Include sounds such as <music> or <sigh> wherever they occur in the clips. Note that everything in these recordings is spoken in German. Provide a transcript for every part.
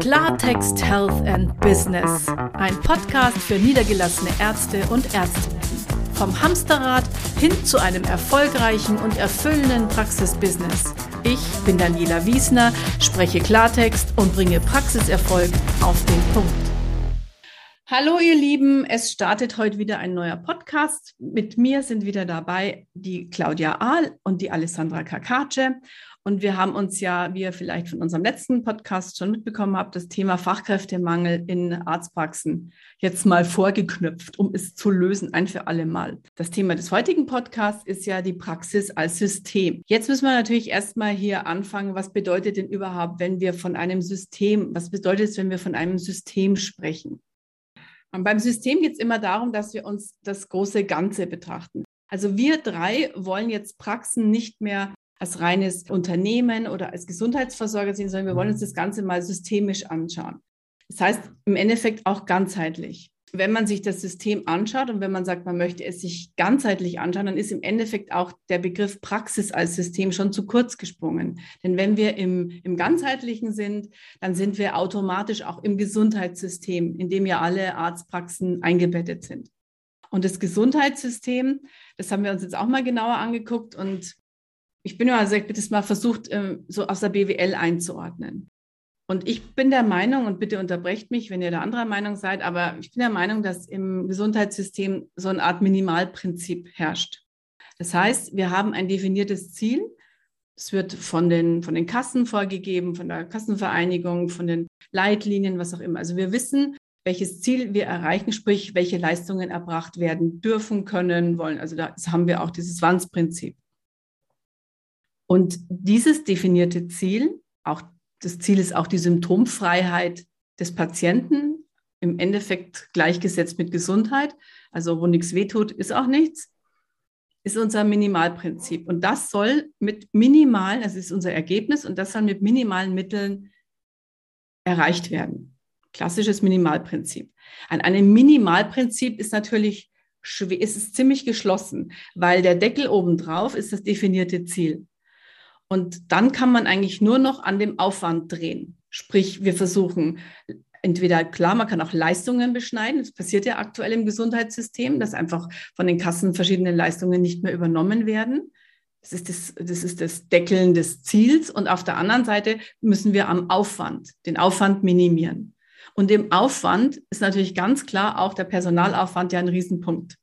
Klartext Health and Business. Ein Podcast für niedergelassene Ärzte und Ärztinnen. Vom Hamsterrad hin zu einem erfolgreichen und erfüllenden Praxisbusiness. Ich bin Daniela Wiesner, spreche Klartext und bringe Praxiserfolg auf den Punkt. Hallo ihr Lieben, es startet heute wieder ein neuer Podcast. Mit mir sind wieder dabei die Claudia Ahl und die Alessandra Kakace. Und wir haben uns ja, wie ihr vielleicht von unserem letzten Podcast schon mitbekommen habt, das Thema Fachkräftemangel in Arztpraxen jetzt mal vorgeknüpft, um es zu lösen, ein für alle Mal. Das Thema des heutigen Podcasts ist ja die Praxis als System. Jetzt müssen wir natürlich erstmal hier anfangen, was bedeutet denn überhaupt, wenn wir von einem System, was bedeutet es, wenn wir von einem System sprechen? Und beim System geht es immer darum, dass wir uns das große Ganze betrachten. Also wir drei wollen jetzt Praxen nicht mehr als reines Unternehmen oder als Gesundheitsversorger sehen, sondern wir wollen uns das Ganze mal systemisch anschauen. Das heißt, im Endeffekt auch ganzheitlich. Wenn man sich das System anschaut und wenn man sagt, man möchte es sich ganzheitlich anschauen, dann ist im Endeffekt auch der Begriff Praxis als System schon zu kurz gesprungen. Denn wenn wir im, im ganzheitlichen sind, dann sind wir automatisch auch im Gesundheitssystem, in dem ja alle Arztpraxen eingebettet sind. Und das Gesundheitssystem, das haben wir uns jetzt auch mal genauer angeguckt und ich bin ja, also ich bitte mal versucht, ähm, so aus der BWL einzuordnen. Und ich bin der Meinung, und bitte unterbrecht mich, wenn ihr da anderer Meinung seid, aber ich bin der Meinung, dass im Gesundheitssystem so eine Art Minimalprinzip herrscht. Das heißt, wir haben ein definiertes Ziel. Es wird von den, von den Kassen vorgegeben, von der Kassenvereinigung, von den Leitlinien, was auch immer. Also wir wissen, welches Ziel wir erreichen, sprich, welche Leistungen erbracht werden dürfen, können, wollen. Also da haben wir auch dieses Wands-Prinzip. Und dieses definierte Ziel, auch das Ziel ist auch die Symptomfreiheit des Patienten, im Endeffekt gleichgesetzt mit Gesundheit, also wo nichts wehtut, ist auch nichts, ist unser Minimalprinzip. Und das soll mit minimalen, das ist unser Ergebnis, und das soll mit minimalen Mitteln erreicht werden. Klassisches Minimalprinzip. An einem Minimalprinzip ist natürlich ist es ziemlich geschlossen, weil der Deckel obendrauf ist das definierte Ziel. Und dann kann man eigentlich nur noch an dem Aufwand drehen. Sprich, wir versuchen entweder, klar, man kann auch Leistungen beschneiden. Das passiert ja aktuell im Gesundheitssystem, dass einfach von den Kassen verschiedene Leistungen nicht mehr übernommen werden. Das ist das, das ist das Deckeln des Ziels. Und auf der anderen Seite müssen wir am Aufwand, den Aufwand minimieren. Und im Aufwand ist natürlich ganz klar auch der Personalaufwand ja ein Riesenpunkt.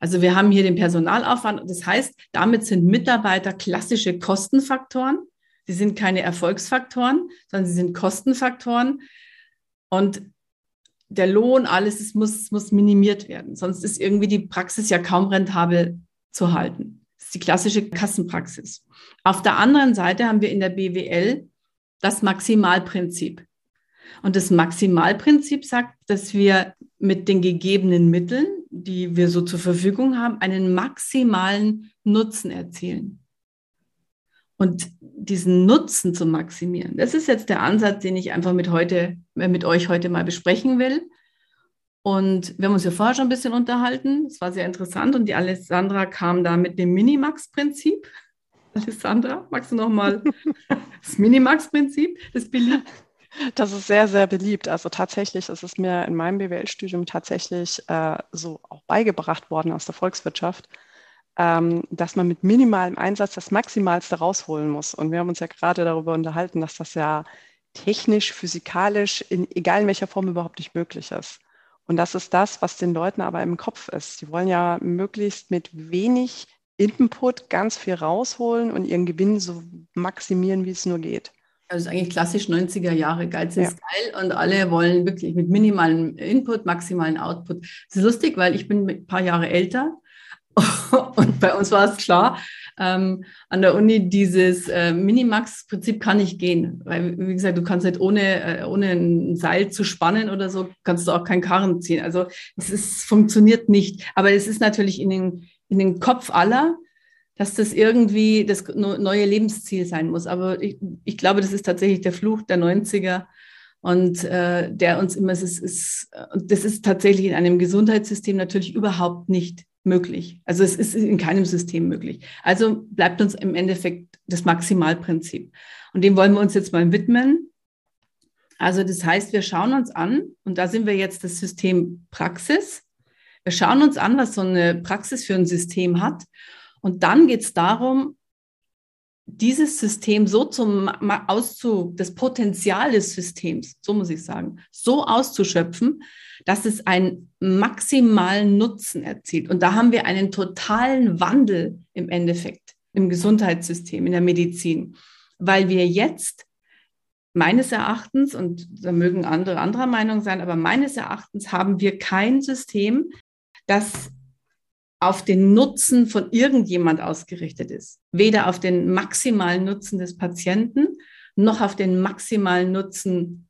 Also wir haben hier den Personalaufwand. Das heißt, damit sind Mitarbeiter klassische Kostenfaktoren. Sie sind keine Erfolgsfaktoren, sondern sie sind Kostenfaktoren. Und der Lohn, alles es muss, muss minimiert werden. Sonst ist irgendwie die Praxis ja kaum rentabel zu halten. Das ist die klassische Kassenpraxis. Auf der anderen Seite haben wir in der BWL das Maximalprinzip. Und das Maximalprinzip sagt, dass wir mit den gegebenen Mitteln, die wir so zur Verfügung haben, einen maximalen Nutzen erzielen. Und diesen Nutzen zu maximieren, das ist jetzt der Ansatz, den ich einfach mit, heute, äh, mit euch heute mal besprechen will. Und wir haben uns ja vorher schon ein bisschen unterhalten. Es war sehr interessant. Und die Alessandra kam da mit dem Minimax-Prinzip. <laughs> Alessandra, magst du noch mal <laughs> das Minimax-Prinzip, das beliebt? Das ist sehr, sehr beliebt. Also tatsächlich ist es mir in meinem BWL-Studium tatsächlich äh, so auch beigebracht worden aus der Volkswirtschaft, ähm, dass man mit minimalem Einsatz das Maximalste rausholen muss. Und wir haben uns ja gerade darüber unterhalten, dass das ja technisch, physikalisch, in, egal in welcher Form überhaupt nicht möglich ist. Und das ist das, was den Leuten aber im Kopf ist. Sie wollen ja möglichst mit wenig Input ganz viel rausholen und ihren Gewinn so maximieren, wie es nur geht. Das ist eigentlich klassisch 90er Jahre, Geiz ist ja. geil und alle wollen wirklich mit minimalem Input, maximalen Output. Das ist lustig, weil ich bin ein paar Jahre älter <laughs> und bei uns war es klar, ähm, an der Uni dieses äh, Minimax-Prinzip kann nicht gehen, weil wie gesagt, du kannst nicht ohne, äh, ohne ein Seil zu spannen oder so, kannst du auch keinen Karren ziehen. Also es ist, funktioniert nicht, aber es ist natürlich in den, in den Kopf aller, dass das irgendwie das neue Lebensziel sein muss. Aber ich, ich glaube, das ist tatsächlich der Fluch der 90er und äh, der uns immer, es ist, ist, das ist tatsächlich in einem Gesundheitssystem natürlich überhaupt nicht möglich. Also es ist in keinem System möglich. Also bleibt uns im Endeffekt das Maximalprinzip. Und dem wollen wir uns jetzt mal widmen. Also das heißt, wir schauen uns an, und da sind wir jetzt das System Praxis. Wir schauen uns an, was so eine Praxis für ein System hat. Und dann geht es darum, dieses System so zum auszu, das Potenzial des Systems, so muss ich sagen, so auszuschöpfen, dass es einen maximalen Nutzen erzielt. Und da haben wir einen totalen Wandel im Endeffekt im Gesundheitssystem, in der Medizin, weil wir jetzt meines Erachtens, und da mögen andere anderer Meinung sein, aber meines Erachtens haben wir kein System, das auf den Nutzen von irgendjemand ausgerichtet ist. Weder auf den maximalen Nutzen des Patienten noch auf den maximalen Nutzen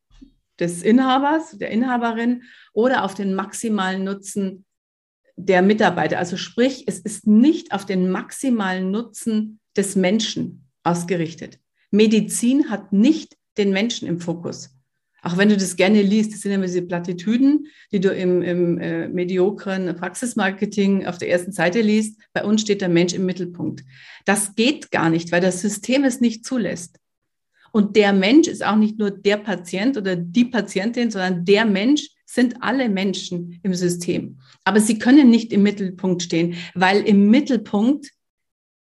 des Inhabers, der Inhaberin oder auf den maximalen Nutzen der Mitarbeiter. Also sprich, es ist nicht auf den maximalen Nutzen des Menschen ausgerichtet. Medizin hat nicht den Menschen im Fokus. Auch wenn du das gerne liest, das sind immer diese Plattitüden, die du im, im äh, mediokren Praxismarketing auf der ersten Seite liest. Bei uns steht der Mensch im Mittelpunkt. Das geht gar nicht, weil das System es nicht zulässt. Und der Mensch ist auch nicht nur der Patient oder die Patientin, sondern der Mensch sind alle Menschen im System. Aber sie können nicht im Mittelpunkt stehen, weil im Mittelpunkt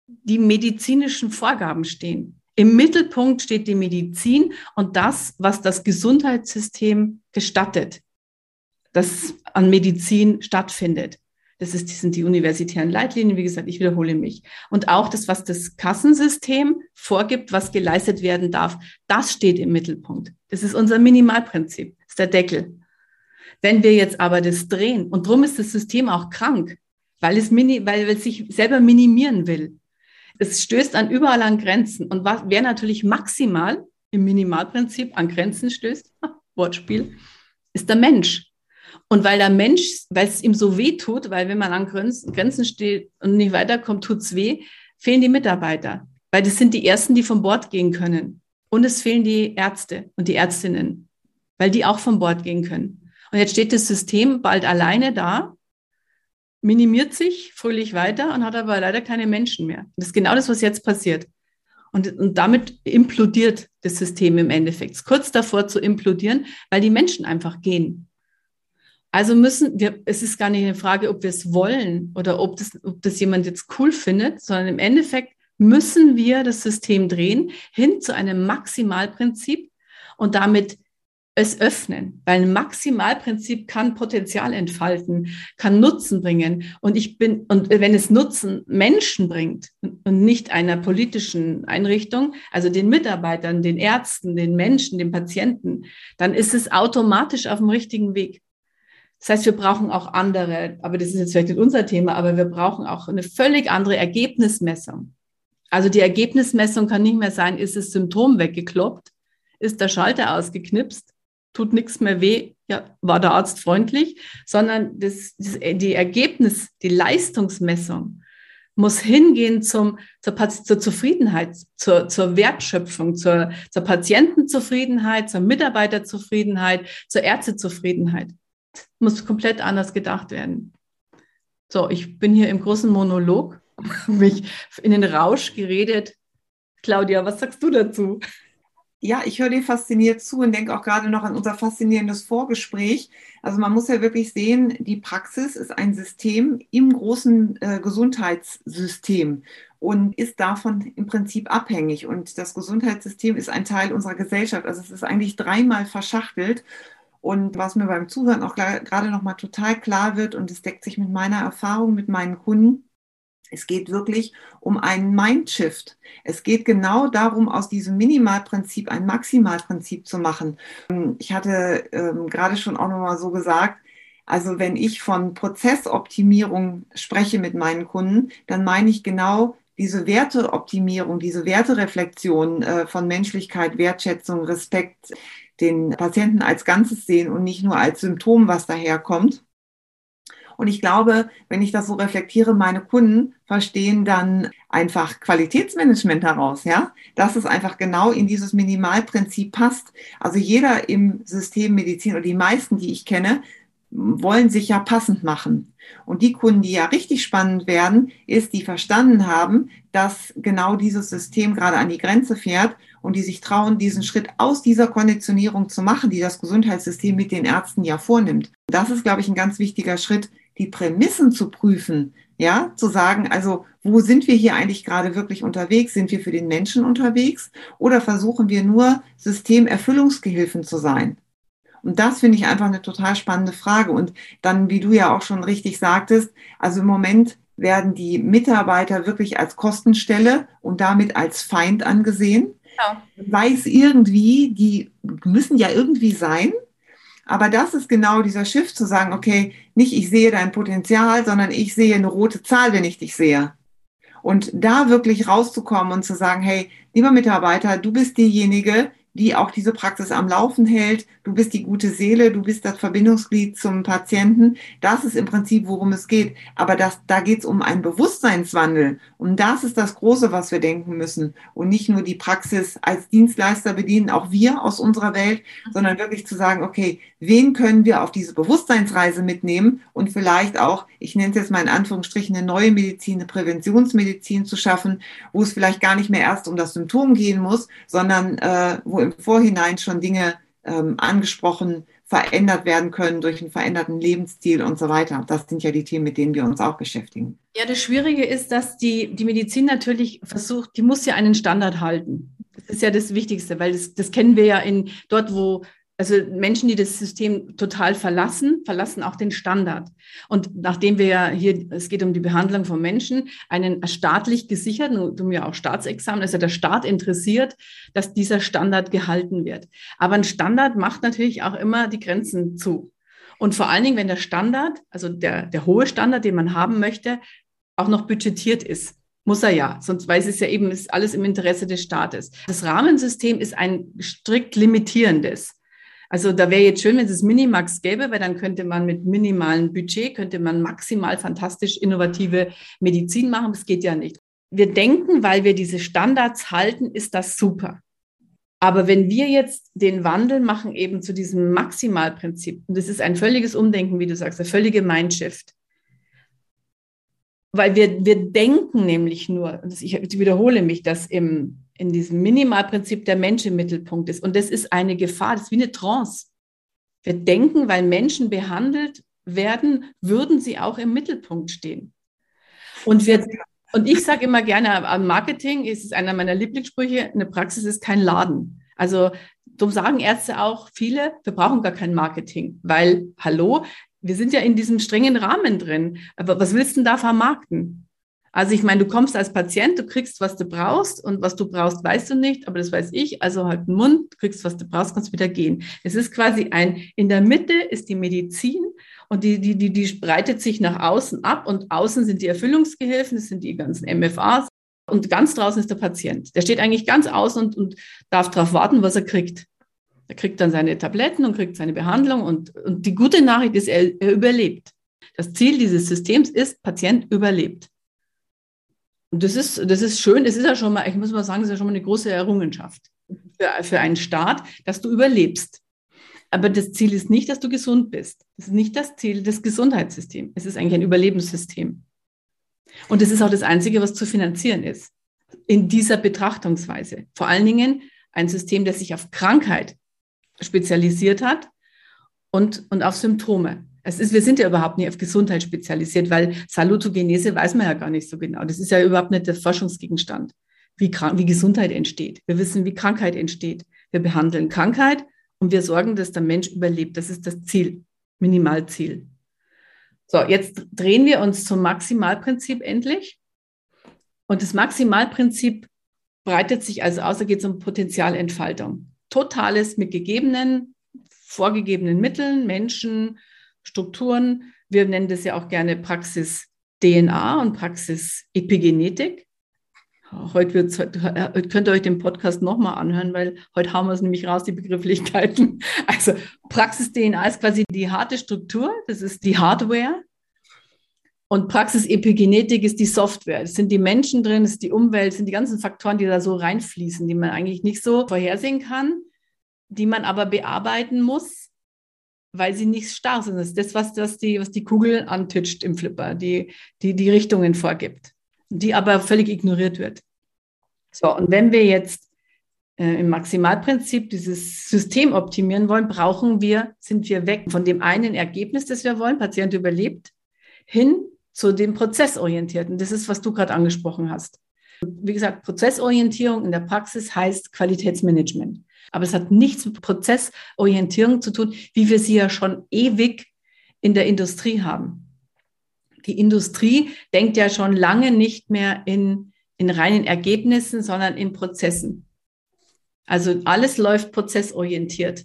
die medizinischen Vorgaben stehen. Im Mittelpunkt steht die Medizin und das, was das Gesundheitssystem gestattet, das an Medizin stattfindet. Das, ist, das sind die universitären Leitlinien, wie gesagt, ich wiederhole mich. Und auch das, was das Kassensystem vorgibt, was geleistet werden darf, das steht im Mittelpunkt. Das ist unser Minimalprinzip, das ist der Deckel. Wenn wir jetzt aber das drehen, und darum ist das System auch krank, weil es, mini, weil es sich selber minimieren will. Es stößt an überall an Grenzen. Und was, wer natürlich maximal im Minimalprinzip an Grenzen stößt, Wortspiel, ist der Mensch. Und weil der Mensch, weil es ihm so weh tut, weil wenn man an Grenzen steht und nicht weiterkommt, tut es weh, fehlen die Mitarbeiter. Weil das sind die Ersten, die von Bord gehen können. Und es fehlen die Ärzte und die Ärztinnen, weil die auch von Bord gehen können. Und jetzt steht das System bald alleine da minimiert sich fröhlich weiter und hat aber leider keine Menschen mehr. Das ist genau das, was jetzt passiert. Und, und damit implodiert das System im Endeffekt. Kurz davor zu implodieren, weil die Menschen einfach gehen. Also müssen wir, es ist gar nicht eine Frage, ob wir es wollen oder ob das, ob das jemand jetzt cool findet, sondern im Endeffekt müssen wir das System drehen hin zu einem Maximalprinzip und damit es öffnen, weil ein Maximalprinzip kann Potenzial entfalten, kann Nutzen bringen. Und ich bin, und wenn es Nutzen Menschen bringt und nicht einer politischen Einrichtung, also den Mitarbeitern, den Ärzten, den Menschen, den Patienten, dann ist es automatisch auf dem richtigen Weg. Das heißt, wir brauchen auch andere, aber das ist jetzt vielleicht nicht unser Thema, aber wir brauchen auch eine völlig andere Ergebnismessung. Also die Ergebnismessung kann nicht mehr sein, ist das Symptom weggekloppt, ist der Schalter ausgeknipst, tut nichts mehr weh, ja, war der Arzt freundlich, sondern das, das, die Ergebnis, die Leistungsmessung muss hingehen zum, zur, zur Zufriedenheit, zur, zur Wertschöpfung, zur, zur Patientenzufriedenheit, zur Mitarbeiterzufriedenheit, zur Ärztezufriedenheit. Muss komplett anders gedacht werden. So, ich bin hier im großen Monolog, <laughs> mich in den Rausch geredet. Claudia, was sagst du dazu? Ja, ich höre dir fasziniert zu und denke auch gerade noch an unser faszinierendes Vorgespräch. Also man muss ja wirklich sehen, die Praxis ist ein System im großen äh, Gesundheitssystem und ist davon im Prinzip abhängig. Und das Gesundheitssystem ist ein Teil unserer Gesellschaft. Also es ist eigentlich dreimal verschachtelt. Und was mir beim Zuhören auch gerade noch mal total klar wird, und es deckt sich mit meiner Erfahrung mit meinen Kunden, es geht wirklich um einen Mindshift. Es geht genau darum, aus diesem Minimalprinzip ein Maximalprinzip zu machen. Ich hatte ähm, gerade schon auch nochmal so gesagt, also wenn ich von Prozessoptimierung spreche mit meinen Kunden, dann meine ich genau diese Werteoptimierung, diese Wertereflexion äh, von Menschlichkeit, Wertschätzung, Respekt, den Patienten als Ganzes sehen und nicht nur als Symptom, was daherkommt. Und ich glaube, wenn ich das so reflektiere, meine Kunden verstehen dann einfach Qualitätsmanagement daraus, ja, dass es einfach genau in dieses Minimalprinzip passt. Also jeder im System Medizin oder die meisten, die ich kenne, wollen sich ja passend machen. Und die Kunden, die ja richtig spannend werden, ist, die verstanden haben, dass genau dieses System gerade an die Grenze fährt und die sich trauen, diesen Schritt aus dieser Konditionierung zu machen, die das Gesundheitssystem mit den Ärzten ja vornimmt. Das ist, glaube ich, ein ganz wichtiger Schritt, die Prämissen zu prüfen, ja, zu sagen, also wo sind wir hier eigentlich gerade wirklich unterwegs? Sind wir für den Menschen unterwegs oder versuchen wir nur Systemerfüllungsgehilfen zu sein? Und das finde ich einfach eine total spannende Frage. Und dann, wie du ja auch schon richtig sagtest, also im Moment werden die Mitarbeiter wirklich als Kostenstelle und damit als Feind angesehen. Ja. Weiß irgendwie, die müssen ja irgendwie sein. Aber das ist genau dieser Schiff zu sagen, okay, nicht ich sehe dein Potenzial, sondern ich sehe eine rote Zahl, wenn ich dich sehe. Und da wirklich rauszukommen und zu sagen, hey, lieber Mitarbeiter, du bist diejenige, die auch diese Praxis am Laufen hält. Du bist die gute Seele, du bist das Verbindungsglied zum Patienten. Das ist im Prinzip, worum es geht. Aber das, da geht es um einen Bewusstseinswandel. Und das ist das Große, was wir denken müssen. Und nicht nur die Praxis als Dienstleister bedienen, auch wir aus unserer Welt, sondern wirklich zu sagen, okay, wen können wir auf diese Bewusstseinsreise mitnehmen und vielleicht auch, ich nenne es jetzt mal in Anführungsstrichen, eine neue Medizin, eine Präventionsmedizin zu schaffen, wo es vielleicht gar nicht mehr erst um das Symptom gehen muss, sondern äh, wo im Vorhinein schon Dinge ähm, angesprochen, verändert werden können durch einen veränderten Lebensstil und so weiter. Das sind ja die Themen, mit denen wir uns auch beschäftigen. Ja, das Schwierige ist, dass die, die Medizin natürlich versucht, die muss ja einen Standard halten. Das ist ja das Wichtigste, weil das, das kennen wir ja in dort, wo also Menschen, die das System total verlassen, verlassen auch den Standard. Und nachdem wir ja hier, es geht um die Behandlung von Menschen, einen staatlich gesicherten, du mir auch Staatsexamen, ja der Staat interessiert, dass dieser Standard gehalten wird. Aber ein Standard macht natürlich auch immer die Grenzen zu. Und vor allen Dingen, wenn der Standard, also der, der hohe Standard, den man haben möchte, auch noch budgetiert ist. Muss er ja, sonst weiß es ja eben, ist alles im Interesse des Staates. Das Rahmensystem ist ein strikt limitierendes. Also da wäre jetzt schön, wenn es Minimax gäbe, weil dann könnte man mit minimalem Budget, könnte man maximal fantastisch innovative Medizin machen. Das geht ja nicht. Wir denken, weil wir diese Standards halten, ist das super. Aber wenn wir jetzt den Wandel machen eben zu diesem Maximalprinzip, und das ist ein völliges Umdenken, wie du sagst, ein völlige Mindshift, weil wir, wir denken nämlich nur, ich wiederhole mich, dass im in diesem Minimalprinzip der Mensch im Mittelpunkt ist. Und das ist eine Gefahr, das ist wie eine Trance. Wir denken, weil Menschen behandelt werden, würden sie auch im Mittelpunkt stehen. Und, wir, und ich sage immer gerne, am Marketing ist es einer meiner Lieblingssprüche, eine Praxis ist kein Laden. Also darum sagen Ärzte auch viele, wir brauchen gar kein Marketing, weil, hallo, wir sind ja in diesem strengen Rahmen drin. Aber was willst du denn da vermarkten? Also ich meine, du kommst als Patient, du kriegst, was du brauchst und was du brauchst, weißt du nicht, aber das weiß ich. Also halt einen Mund, kriegst, was du brauchst, kannst wieder gehen. Es ist quasi ein, in der Mitte ist die Medizin und die, die, die, die breitet sich nach außen ab und außen sind die Erfüllungsgehilfen, das sind die ganzen MFAs und ganz draußen ist der Patient. Der steht eigentlich ganz außen und, und darf darauf warten, was er kriegt. Er kriegt dann seine Tabletten und kriegt seine Behandlung und, und die gute Nachricht ist, er, er überlebt. Das Ziel dieses Systems ist, Patient überlebt. Das ist, das ist schön, das ist ja schon mal, ich muss mal sagen, das ist ja schon mal eine große Errungenschaft für, für einen Staat, dass du überlebst. Aber das Ziel ist nicht, dass du gesund bist. Das ist nicht das Ziel des Gesundheitssystems. Es ist eigentlich ein Überlebenssystem. Und es ist auch das Einzige, was zu finanzieren ist. In dieser Betrachtungsweise. Vor allen Dingen ein System, das sich auf Krankheit spezialisiert hat und, und auf Symptome. Es ist, wir sind ja überhaupt nicht auf Gesundheit spezialisiert, weil Salutogenese weiß man ja gar nicht so genau. Das ist ja überhaupt nicht der Forschungsgegenstand, wie, wie Gesundheit entsteht. Wir wissen, wie Krankheit entsteht. Wir behandeln Krankheit und wir sorgen, dass der Mensch überlebt. Das ist das Ziel, Minimalziel. So, jetzt drehen wir uns zum Maximalprinzip endlich. Und das Maximalprinzip breitet sich also aus, da geht es um Potenzialentfaltung. Totales mit gegebenen, vorgegebenen Mitteln, Menschen, Strukturen. Wir nennen das ja auch gerne Praxis DNA und Praxis Epigenetik. Heute, wird's, heute könnt ihr euch den Podcast nochmal anhören, weil heute haben wir es nämlich raus, die Begrifflichkeiten. <laughs> Also Praxis DNA ist quasi die harte Struktur, das ist die Hardware. Und Praxis Epigenetik ist die Software. Es sind die Menschen drin, es ist die Umwelt, es sind die ganzen Faktoren, die da so reinfließen, die man eigentlich nicht so vorhersehen kann, die man aber bearbeiten muss, weil sie nicht starr sind. Das ist das, was, das die, was die Kugel antitscht im Flipper, die, die die Richtungen vorgibt, die aber völlig ignoriert wird. So, und wenn wir jetzt äh, im Maximalprinzip dieses System optimieren wollen, brauchen wir, sind wir weg von dem einen Ergebnis, das wir wollen, Patient überlebt, hin zu dem Prozessorientierten. Das ist, was du gerade angesprochen hast. Wie gesagt, Prozessorientierung in der Praxis heißt Qualitätsmanagement. Aber es hat nichts mit Prozessorientierung zu tun, wie wir sie ja schon ewig in der Industrie haben. Die Industrie denkt ja schon lange nicht mehr in, in reinen Ergebnissen, sondern in Prozessen. Also alles läuft prozessorientiert.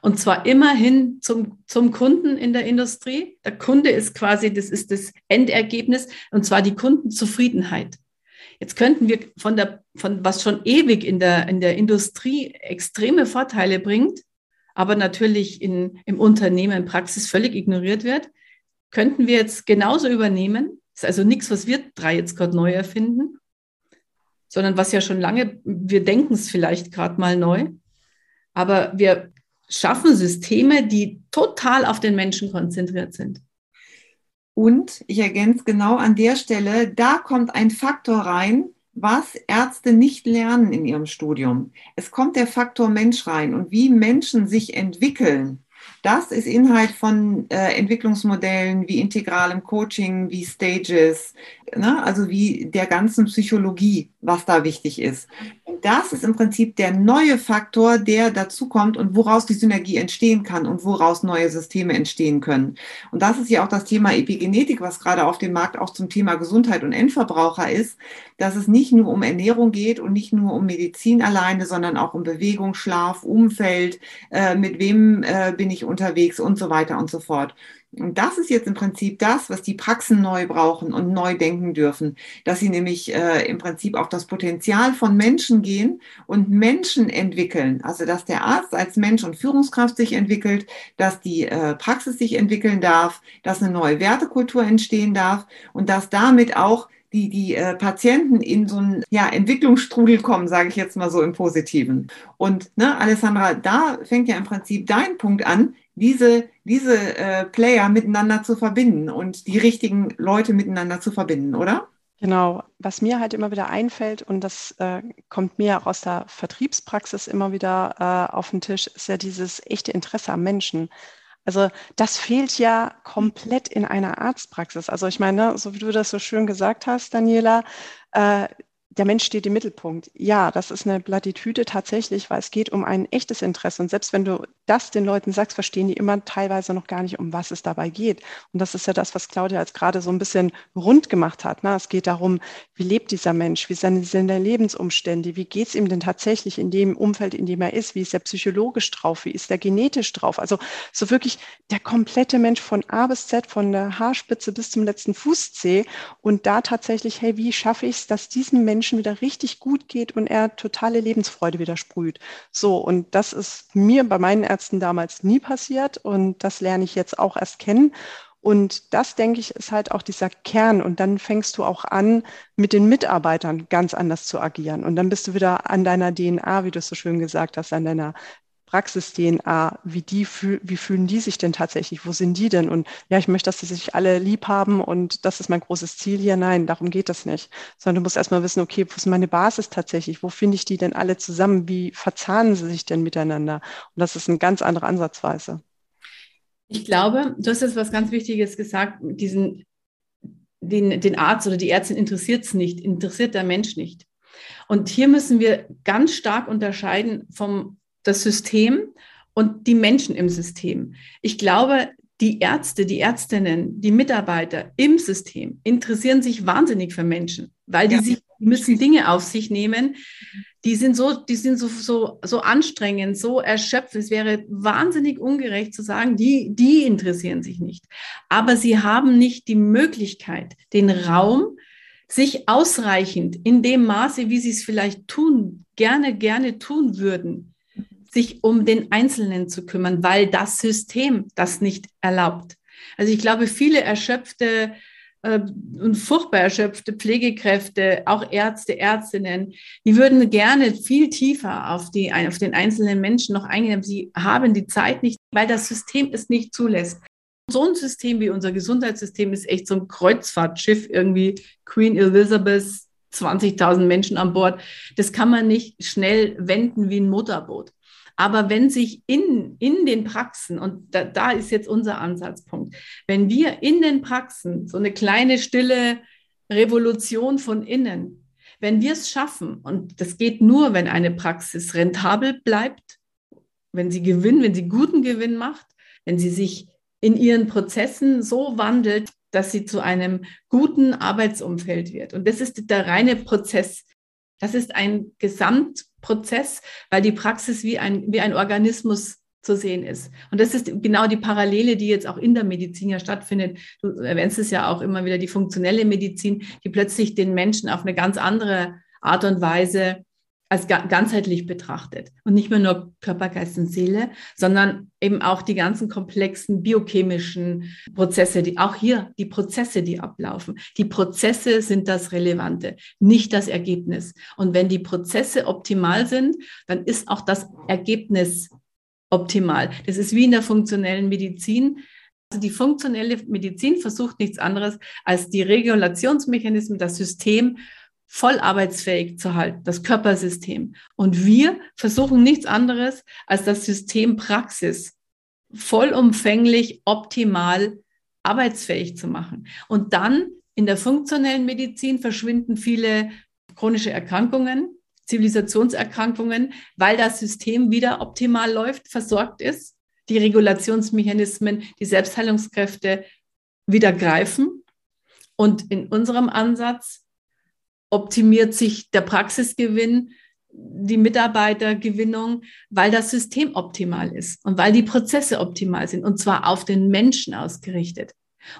Und zwar immerhin zum, zum Kunden in der Industrie. Der Kunde ist quasi, das ist das Endergebnis, und zwar die Kundenzufriedenheit. Jetzt könnten wir von der, von was schon ewig in der, in der Industrie extreme Vorteile bringt, aber natürlich in, im Unternehmen Praxis völlig ignoriert wird, könnten wir jetzt genauso übernehmen. Ist also nichts, was wir drei jetzt gerade neu erfinden, sondern was ja schon lange, wir denken es vielleicht gerade mal neu, aber wir schaffen Systeme, die total auf den Menschen konzentriert sind. Und ich ergänze genau an der Stelle, da kommt ein Faktor rein, was Ärzte nicht lernen in ihrem Studium. Es kommt der Faktor Mensch rein und wie Menschen sich entwickeln. Das ist Inhalt von äh, Entwicklungsmodellen wie integralem Coaching, wie Stages, ne? also wie der ganzen Psychologie, was da wichtig ist. Und das ist im Prinzip der neue Faktor, der dazu kommt und woraus die Synergie entstehen kann und woraus neue Systeme entstehen können. Und das ist ja auch das Thema Epigenetik, was gerade auf dem Markt auch zum Thema Gesundheit und Endverbraucher ist, dass es nicht nur um Ernährung geht und nicht nur um Medizin alleine, sondern auch um Bewegung, Schlaf, Umfeld, äh, mit wem äh, bin ich unterwegs und so weiter und so fort. Und das ist jetzt im Prinzip das, was die Praxen neu brauchen und neu denken dürfen, dass sie nämlich äh, im Prinzip auf das Potenzial von Menschen gehen und Menschen entwickeln. Also dass der Arzt als Mensch und Führungskraft sich entwickelt, dass die äh, Praxis sich entwickeln darf, dass eine neue Wertekultur entstehen darf und dass damit auch die, die äh, Patienten in so einen ja, Entwicklungsstrudel kommen, sage ich jetzt mal so im Positiven. Und ne, Alessandra, da fängt ja im Prinzip dein Punkt an, diese, diese äh, Player miteinander zu verbinden und die richtigen Leute miteinander zu verbinden, oder? Genau, was mir halt immer wieder einfällt, und das äh, kommt mir auch aus der Vertriebspraxis immer wieder äh, auf den Tisch, ist ja dieses echte Interesse am Menschen. Also das fehlt ja komplett in einer Arztpraxis. Also ich meine, so wie du das so schön gesagt hast, Daniela, äh, der Mensch steht im Mittelpunkt. Ja, das ist eine Plattitüde tatsächlich, weil es geht um ein echtes Interesse. Und selbst wenn du das den Leuten sagst, verstehen die immer teilweise noch gar nicht, um was es dabei geht. Und das ist ja das, was Claudia jetzt gerade so ein bisschen rund gemacht hat. Ne? Es geht darum, wie lebt dieser Mensch, wie sind seine Lebensumstände, wie geht es ihm denn tatsächlich in dem Umfeld, in dem er ist, wie ist er psychologisch drauf, wie ist er genetisch drauf. Also so wirklich der komplette Mensch von A bis Z, von der Haarspitze bis zum letzten Fußzeh. Und da tatsächlich, hey, wie schaffe ich es, dass diesem Menschen wieder richtig gut geht und er totale Lebensfreude wieder sprüht. So, und das ist mir bei meinen Ärzten damals nie passiert und das lerne ich jetzt auch erst kennen. Und das, denke ich, ist halt auch dieser Kern. Und dann fängst du auch an, mit den Mitarbeitern ganz anders zu agieren. Und dann bist du wieder an deiner DNA, wie du es so schön gesagt hast, an deiner Praxis-DNA, wie die wie fühlen die sich denn tatsächlich? Wo sind die denn? Und ja, ich möchte, dass sie sich alle lieb haben und das ist mein großes Ziel hier. Nein, darum geht das nicht. Sondern du musst erstmal wissen, okay, wo ist meine Basis tatsächlich? Wo finde ich die denn alle zusammen? Wie verzahnen sie sich denn miteinander? Und das ist eine ganz andere Ansatzweise. Ich glaube, du hast jetzt was ganz Wichtiges gesagt, diesen, den, den Arzt oder die Ärztin interessiert es nicht, interessiert der Mensch nicht. Und hier müssen wir ganz stark unterscheiden vom das System und die Menschen im System. Ich glaube, die Ärzte, die Ärztinnen, die Mitarbeiter im System interessieren sich wahnsinnig für Menschen, weil die ja. sich, die müssen Dinge auf sich nehmen. Die sind so, die sind so, so, so anstrengend, so erschöpft. Es wäre wahnsinnig ungerecht zu sagen, die, die interessieren sich nicht. Aber sie haben nicht die Möglichkeit, den Raum, sich ausreichend in dem Maße, wie sie es vielleicht tun, gerne, gerne tun würden, sich um den Einzelnen zu kümmern, weil das System das nicht erlaubt. Also ich glaube, viele erschöpfte äh, und furchtbar erschöpfte Pflegekräfte, auch Ärzte, Ärztinnen, die würden gerne viel tiefer auf, die, auf den einzelnen Menschen noch eingehen. Sie haben die Zeit nicht, weil das System es nicht zulässt. So ein System wie unser Gesundheitssystem ist echt so ein Kreuzfahrtschiff, irgendwie Queen Elizabeth, 20.000 Menschen an Bord. Das kann man nicht schnell wenden wie ein Motorboot. Aber wenn sich in, in den Praxen, und da, da ist jetzt unser Ansatzpunkt, wenn wir in den Praxen so eine kleine stille Revolution von innen, wenn wir es schaffen, und das geht nur, wenn eine Praxis rentabel bleibt, wenn sie Gewinn, wenn sie guten Gewinn macht, wenn sie sich in ihren Prozessen so wandelt, dass sie zu einem guten Arbeitsumfeld wird. Und das ist der reine Prozess. Das ist ein Gesamtprozess, weil die Praxis wie ein, wie ein Organismus zu sehen ist. Und das ist genau die Parallele, die jetzt auch in der Medizin ja stattfindet. Du erwähnst es ja auch immer wieder, die funktionelle Medizin, die plötzlich den Menschen auf eine ganz andere Art und Weise als ganzheitlich betrachtet und nicht mehr nur Körper, Geist und Seele, sondern eben auch die ganzen komplexen biochemischen Prozesse, die auch hier die Prozesse, die ablaufen. Die Prozesse sind das Relevante, nicht das Ergebnis. Und wenn die Prozesse optimal sind, dann ist auch das Ergebnis optimal. Das ist wie in der funktionellen Medizin. Also die funktionelle Medizin versucht nichts anderes als die Regulationsmechanismen, das System voll arbeitsfähig zu halten, das Körpersystem. Und wir versuchen nichts anderes als das System Praxis vollumfänglich optimal arbeitsfähig zu machen. Und dann in der funktionellen Medizin verschwinden viele chronische Erkrankungen, Zivilisationserkrankungen, weil das System wieder optimal läuft, versorgt ist, die Regulationsmechanismen, die Selbstheilungskräfte wieder greifen. Und in unserem Ansatz optimiert sich der Praxisgewinn, die Mitarbeitergewinnung, weil das System optimal ist und weil die Prozesse optimal sind und zwar auf den Menschen ausgerichtet.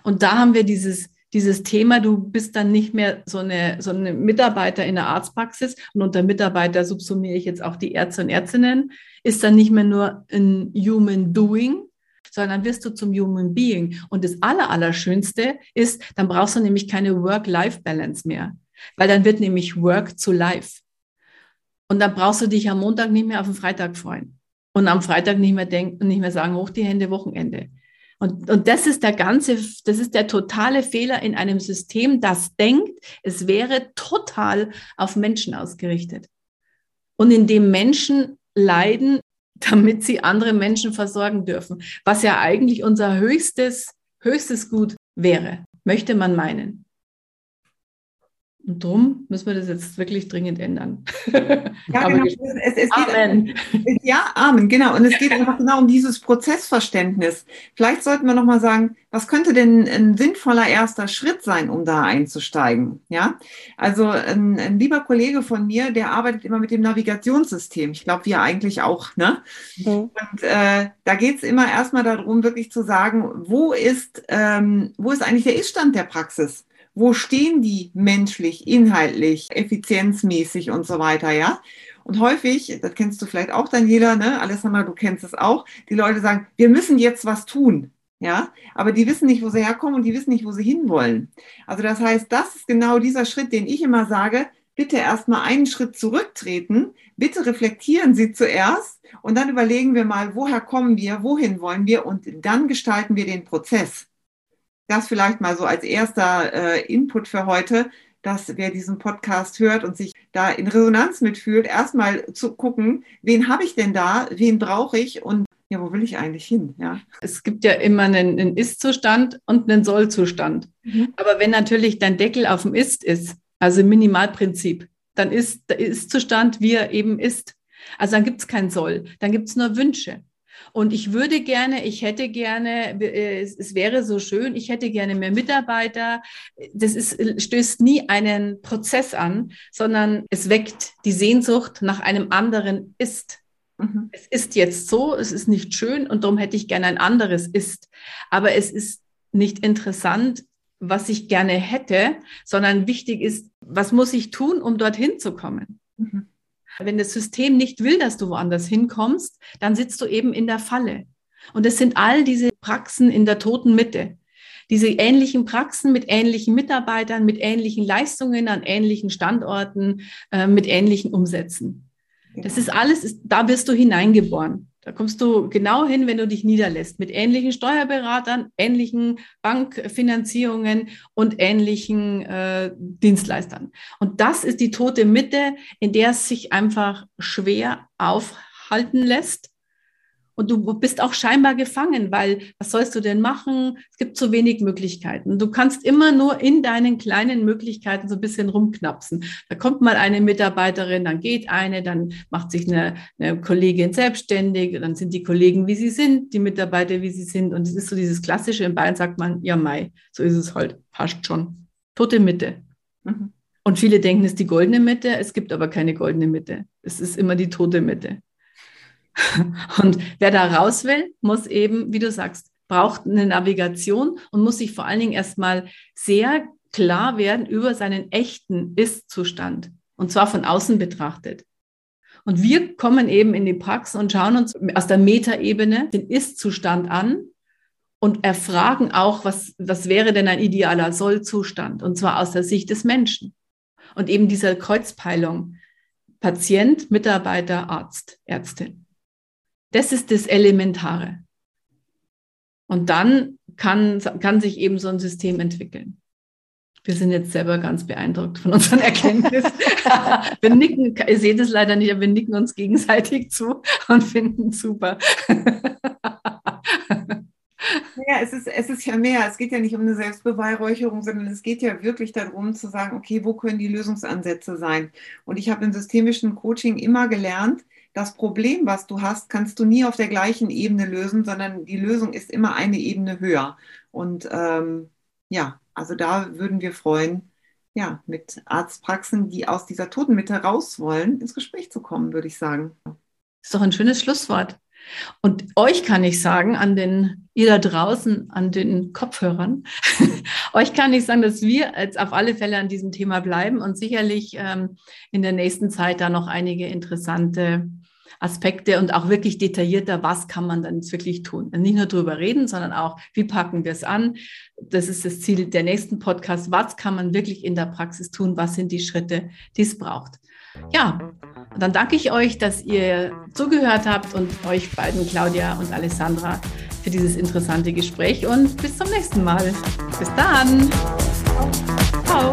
Und da haben wir dieses, dieses Thema, du bist dann nicht mehr so eine, so eine Mitarbeiter in der Arztpraxis und unter Mitarbeiter subsumiere ich jetzt auch die Ärzte und Ärztinnen, ist dann nicht mehr nur ein Human Doing, sondern wirst du zum Human Being. Und das Allerallerschönste ist, dann brauchst du nämlich keine Work-Life-Balance mehr. Weil dann wird nämlich Work zu Life. Und dann brauchst du dich am Montag nicht mehr auf den Freitag freuen. Und am Freitag nicht mehr denken und nicht mehr sagen, hoch die Hände, Wochenende. Und, und das ist der ganze, das ist der totale Fehler in einem System, das denkt, es wäre total auf Menschen ausgerichtet. Und in dem Menschen leiden, <laughs> damit sie andere Menschen versorgen dürfen. Was ja eigentlich unser höchstes, höchstes Gut wäre, möchte man meinen. Und darum müssen wir das jetzt wirklich dringend ändern. <laughs> Ja, genau. Es, es Amen. Geht, ja, Amen, genau. Und es geht einfach genau um dieses Prozessverständnis. Vielleicht sollten wir nochmal sagen, was könnte denn ein sinnvoller erster Schritt sein, um da einzusteigen? Ja, also ein, ein lieber Kollege von mir, der arbeitet immer mit dem Navigationssystem. Ich glaube, wir eigentlich auch. Ne? Mhm. Und äh, da geht es immer erstmal darum, wirklich zu sagen, wo ist, ähm, wo ist eigentlich der Iststand der Praxis? Wo stehen die menschlich, inhaltlich, effizienzmäßig und so weiter, ja? Und häufig, das kennst du vielleicht auch, Daniela, ne? Alessandra, du kennst es auch, die Leute sagen, wir müssen jetzt was tun. Ja, aber die wissen nicht, wo sie herkommen und die wissen nicht, wo sie hinwollen. Also das heißt, das ist genau dieser Schritt, den ich immer sage, bitte erstmal einen Schritt zurücktreten, bitte reflektieren Sie zuerst und dann überlegen wir mal, woher kommen wir, wohin wollen wir und dann gestalten wir den Prozess. Das vielleicht mal so als erster äh, Input für heute, dass wer diesen Podcast hört und sich da in Resonanz mitfühlt, erstmal zu gucken, wen habe ich denn da, wen brauche ich und ja, wo will ich eigentlich hin? Ja. Es gibt ja immer einen, einen Ist-Zustand und einen Soll-Zustand. Mhm. Aber wenn natürlich dein Deckel auf dem Ist ist, also Minimalprinzip, dann ist der Ist-Zustand, wie er eben ist. Also dann gibt es kein Soll, dann gibt es nur Wünsche. Und ich würde gerne, ich hätte gerne, äh, es, wäre so schön, ich hätte gerne mehr Mitarbeiter. Das ist, stößt nie einen Prozess an, sondern es weckt die Sehnsucht nach einem anderen Ist. Mhm. Es ist jetzt so, es ist nicht schön und darum hätte ich gerne ein anderes Ist. Aber es ist nicht interessant, was ich gerne hätte, sondern wichtig ist, was muss ich tun, um dorthin zu kommen? Mhm. Wenn das System nicht will, dass du woanders hinkommst, dann sitzt du eben in der Falle. Und es sind all diese Praxen in der toten Mitte. diese ähnlichen Praxen mit ähnlichen Mitarbeitern, mit ähnlichen Leistungen an ähnlichen Standorten, äh, mit ähnlichen Umsätzen. Das ist alles, da wirst du hineingeboren. Da kommst du genau hin, wenn du dich niederlässt, mit ähnlichen Steuerberatern, ähnlichen Bankfinanzierungen und ähnlichen äh, Dienstleistern. Und das ist die tote Mitte, in der es sich einfach schwer aufhalten lässt und du bist auch scheinbar gefangen, weil was sollst du denn machen? Es gibt zu wenig Möglichkeiten. Du kannst immer nur in deinen kleinen Möglichkeiten so ein bisschen rumknapsen. Da kommt mal eine Mitarbeiterin, dann geht eine, dann macht sich eine, eine Kollegin selbstständig, dann sind die Kollegen, wie sie sind, die Mitarbeiter, wie sie sind. Und es ist so dieses Klassische, in Bayern sagt man, ja, Mai, so ist es halt, passt schon. Tote Mitte. Mhm. Und viele denken, es ist die goldene Mitte, es gibt aber keine goldene Mitte. Es ist immer die tote Mitte. <laughs> Und wer da raus will, muss eben, wie du sagst, braucht eine Navigation und muss sich vor allen Dingen erstmal sehr klar werden über seinen echten Ist-Zustand. Und zwar von außen betrachtet. Und wir kommen eben in die Praxis und schauen uns aus der Metaebene den Ist-Zustand an und erfragen auch, was, was wäre denn ein idealer Soll-Zustand? Und zwar aus der Sicht des Menschen. Und eben dieser Kreuzpeilung Patient, Mitarbeiter, Arzt, Ärztin. Das ist das Elementare. Und dann kann, kann sich eben so ein System entwickeln. Wir sind jetzt selber ganz beeindruckt von unseren Erkenntnissen. <laughs> wir nicken, ihr seht es leider nicht, aber wir nicken uns gegenseitig zu und finden super. Ja, es ist, es ist ja mehr. Es geht ja nicht um eine Selbstbeweihräucherung, sondern es geht ja wirklich darum zu sagen, okay, wo können die Lösungsansätze sein? Und ich habe im systemischen Coaching immer gelernt, das Problem, was du hast, kannst du nie auf der gleichen Ebene lösen, sondern die Lösung ist immer eine Ebene höher. Und ähm, ja, also da würden wir freuen, ja, mit Arztpraxen, die aus dieser Totenmitte raus wollen, ins Gespräch zu kommen, würde ich sagen. Ist doch ein schönes Schlusswort. Und euch kann ich sagen, an den, ihr da draußen, an den Kopfhörern, <laughs> euch kann ich sagen, dass wir jetzt auf alle Fälle an diesem Thema bleiben und sicherlich ähm, in der nächsten Zeit da noch einige interessante Aspekte und auch wirklich detaillierter, was kann man dann wirklich tun. Nicht nur darüber reden, sondern auch, wie packen wir es an. Das ist das Ziel der nächsten Podcast. Was kann man wirklich in der Praxis tun? Was sind die Schritte, die es braucht? Ja, dann danke ich euch, dass ihr zugehört habt und euch beiden, Claudia und Alessandra, für dieses interessante Gespräch und bis zum nächsten Mal. Bis dann. Ciao.